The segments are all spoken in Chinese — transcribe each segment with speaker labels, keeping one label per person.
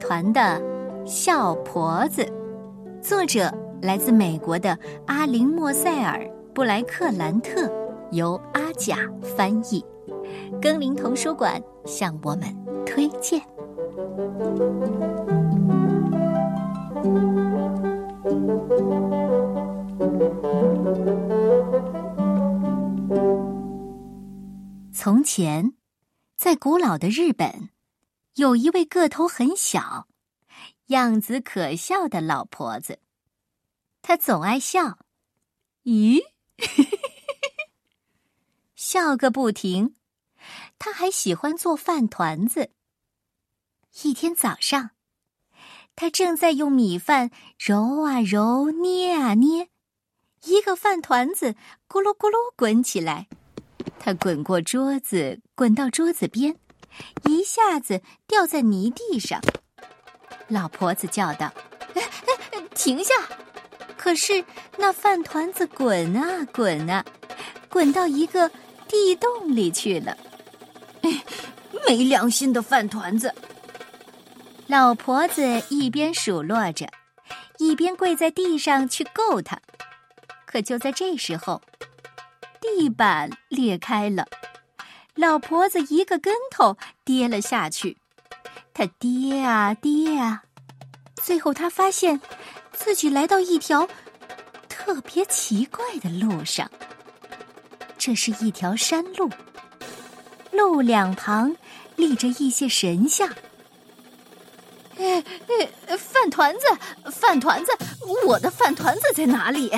Speaker 1: 团的笑婆子，作者来自美国的阿林莫塞尔布莱克兰特，由阿甲翻译。更林童书馆向我们推荐。从前，在古老的日本，有一位个头很小、样子可笑的老婆子。她总爱笑，咦，笑个不停。她还喜欢做饭团子。一天早上，她正在用米饭揉啊揉、捏啊捏，一个饭团子咕噜咕噜滚起来。它滚过桌子，滚到桌子边，一下子掉在泥地上。老婆子叫道：“停下！”可是那饭团子滚啊滚啊，滚到一个地洞里去了。
Speaker 2: 没良心的饭团子！
Speaker 1: 老婆子一边数落着，一边跪在地上去够它。可就在这时候，地板裂开了，老婆子一个跟头跌了下去。她跌啊跌啊，最后她发现自己来到一条特别奇怪的路上。这是一条山路，路两旁立着一些神像。
Speaker 2: 哎哎，饭团子，饭团子，我的饭团子在哪里？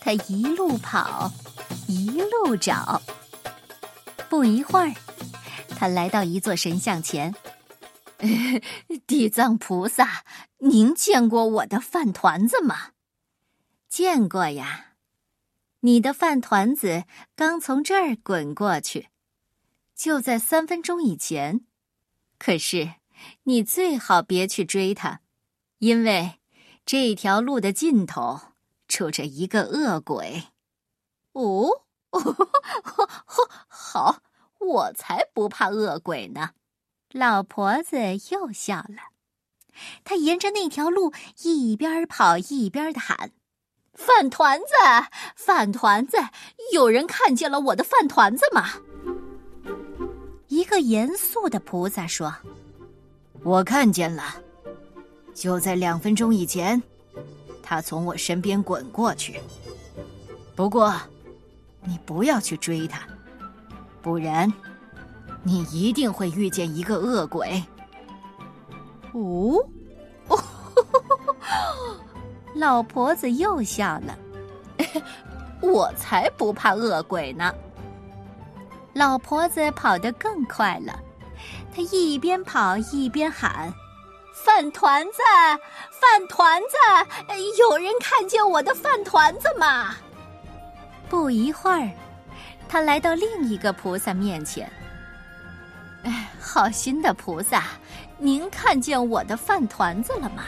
Speaker 1: 他一路跑。一路找，不一会儿，他来到一座神像前。
Speaker 2: 地藏菩萨，您见过我的饭团子吗？
Speaker 1: 见过呀，你的饭团子刚从这儿滚过去，就在三分钟以前。可是，你最好别去追它，因为这条路的尽头住着一个恶鬼。
Speaker 2: 哦，好，我才不怕恶鬼呢！
Speaker 1: 老婆子又笑了，她沿着那条路一边跑一边的喊：“
Speaker 2: 饭团子，饭团子，有人看见了我的饭团子吗？”
Speaker 1: 一个严肃的菩萨说：“
Speaker 3: 我看见了，就在两分钟以前，他从我身边滚过去。不过。”你不要去追他，不然，你一定会遇见一个恶鬼。
Speaker 2: 哦，
Speaker 1: 老婆子又笑了。
Speaker 2: 我才不怕恶鬼呢。
Speaker 1: 老婆子跑得更快了，她一边跑一边喊：“
Speaker 2: 饭团子，饭团子，有人看见我的饭团子吗？”
Speaker 1: 不一会儿，他来到另一个菩萨面前。
Speaker 2: 哎，好心的菩萨，您看见我的饭团子了吗？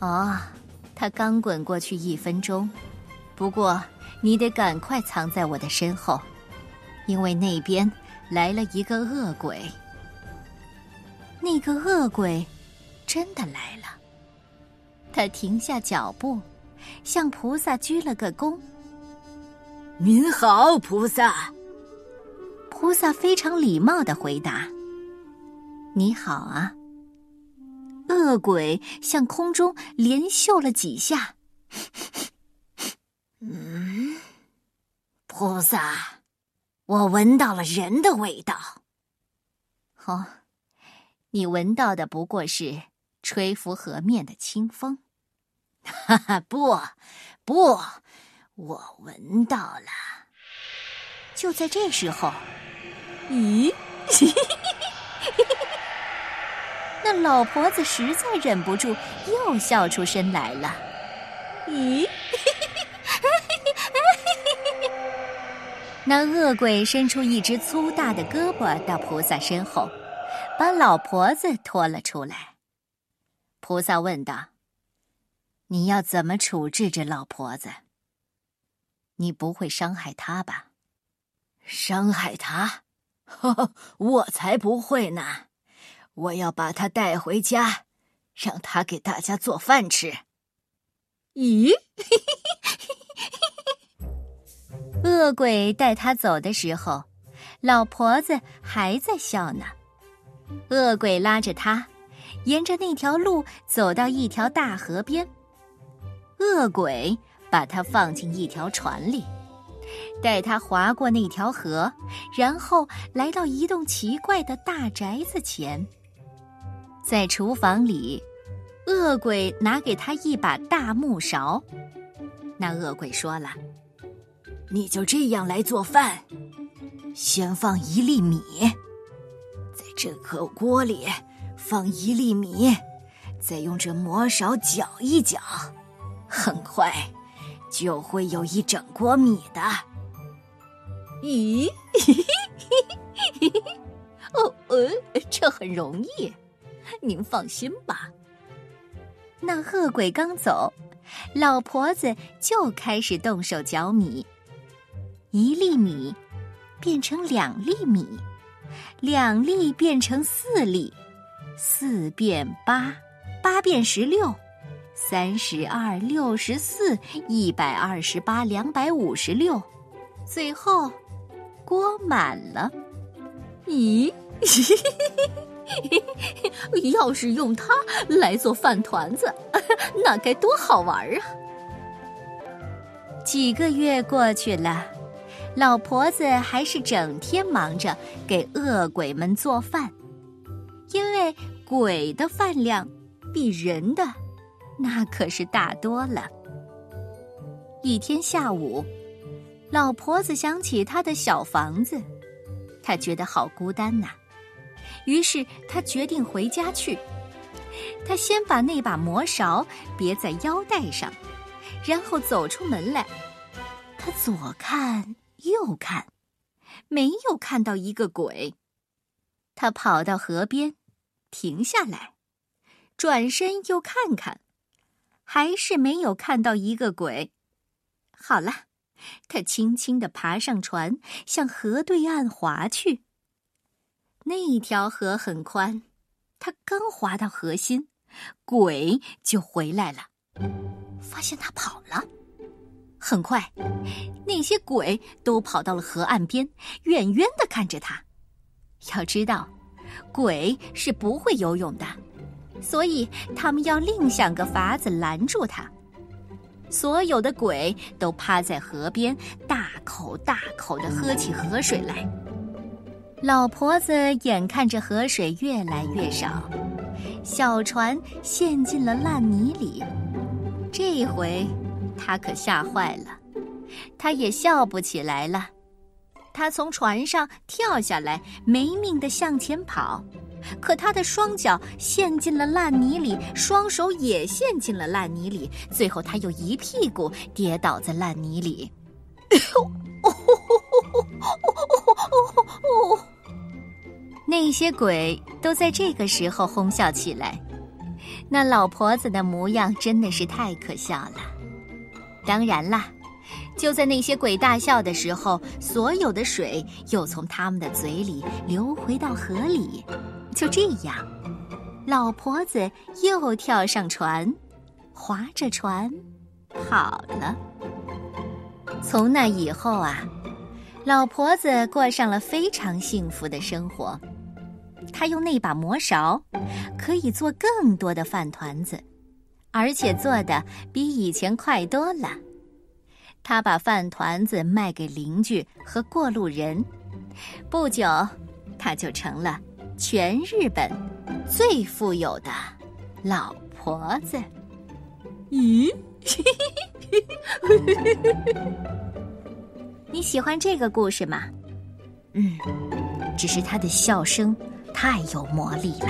Speaker 1: 哦，他刚滚过去一分钟，不过你得赶快藏在我的身后，因为那边来了一个恶鬼。那个恶鬼真的来了，他停下脚步。向菩萨鞠了个躬。
Speaker 3: 您好，菩萨。
Speaker 1: 菩萨非常礼貌的回答：“你好啊。”恶鬼向空中连嗅了几下。
Speaker 3: 嗯，菩萨，我闻到了人的味道。
Speaker 1: 哦，你闻到的不过是吹拂河面的清风。
Speaker 3: 哈哈，不，不，我闻到了。
Speaker 1: 就在这时候，咦，那老婆子实在忍不住，又笑出声来了。咦，那恶鬼伸出一只粗大的胳膊到菩萨身后，把老婆子拖了出来。菩萨问道。你要怎么处置这老婆子？你不会伤害他吧？
Speaker 3: 伤害她？我才不会呢！我要把他带回家，让他给大家做饭吃。
Speaker 2: 咦，
Speaker 1: 恶鬼带他走的时候，老婆子还在笑呢。恶鬼拉着他，沿着那条路走到一条大河边。恶鬼把它放进一条船里，带他划过那条河，然后来到一栋奇怪的大宅子前。在厨房里。恶鬼拿给他一把大木勺，那恶鬼说了：“
Speaker 3: 你就这样来做饭，先放一粒米，在这口锅里放一粒米，再用这磨勺搅一搅，很快。就会有一整锅米的。”
Speaker 2: 咦，哦，呃，这很容易，您放心吧。
Speaker 1: 那恶鬼刚走，老婆子就开始动手搅米。一粒米变成两粒米，两粒变成四粒，四变八，八变十六，三十二，六十四，一百二十八，两百五十六，最后锅满了。
Speaker 2: 咦？要是用它来做饭团子，那该多好玩啊！
Speaker 1: 几个月过去了，老婆子还是整天忙着给恶鬼们做饭，因为鬼的饭量比人的那可是大多了。一天下午，老婆子想起她的小房子，她觉得好孤单呐。于是他决定回家去。他先把那把磨勺别在腰带上，然后走出门来。他左看右看，没有看到一个鬼。他跑到河边，停下来，转身又看看，还是没有看到一个鬼。好了，他轻轻地爬上船，向河对岸划去。那条河很宽，他刚划到河心，鬼就回来了，发现他跑了。很快，那些鬼都跑到了河岸边，远远的看着他。要知道，鬼是不会游泳的，所以他们要另想个法子拦住他。所有的鬼都趴在河边，大口大口的喝起河水来。老婆子眼看着河水越来越少，小船陷进了烂泥里。这回，她可吓坏了，她也笑不起来了。她从船上跳下来，没命的向前跑，可他的双脚陷进了烂泥里，双手也陷进了烂泥里，最后他又一屁股跌倒在烂泥里。那些鬼都在这个时候哄笑起来，那老婆子的模样真的是太可笑了。当然啦，就在那些鬼大笑的时候，所有的水又从他们的嘴里流回到河里。就这样，老婆子又跳上船，划着船跑了。从那以后啊，老婆子过上了非常幸福的生活。他用那把磨勺，可以做更多的饭团子，而且做的比以前快多了。他把饭团子卖给邻居和过路人，不久，他就成了全日本最富有的老婆子。
Speaker 2: 咦，
Speaker 1: 你喜欢这个故事吗？嗯，只是她的笑声。太有魔力了。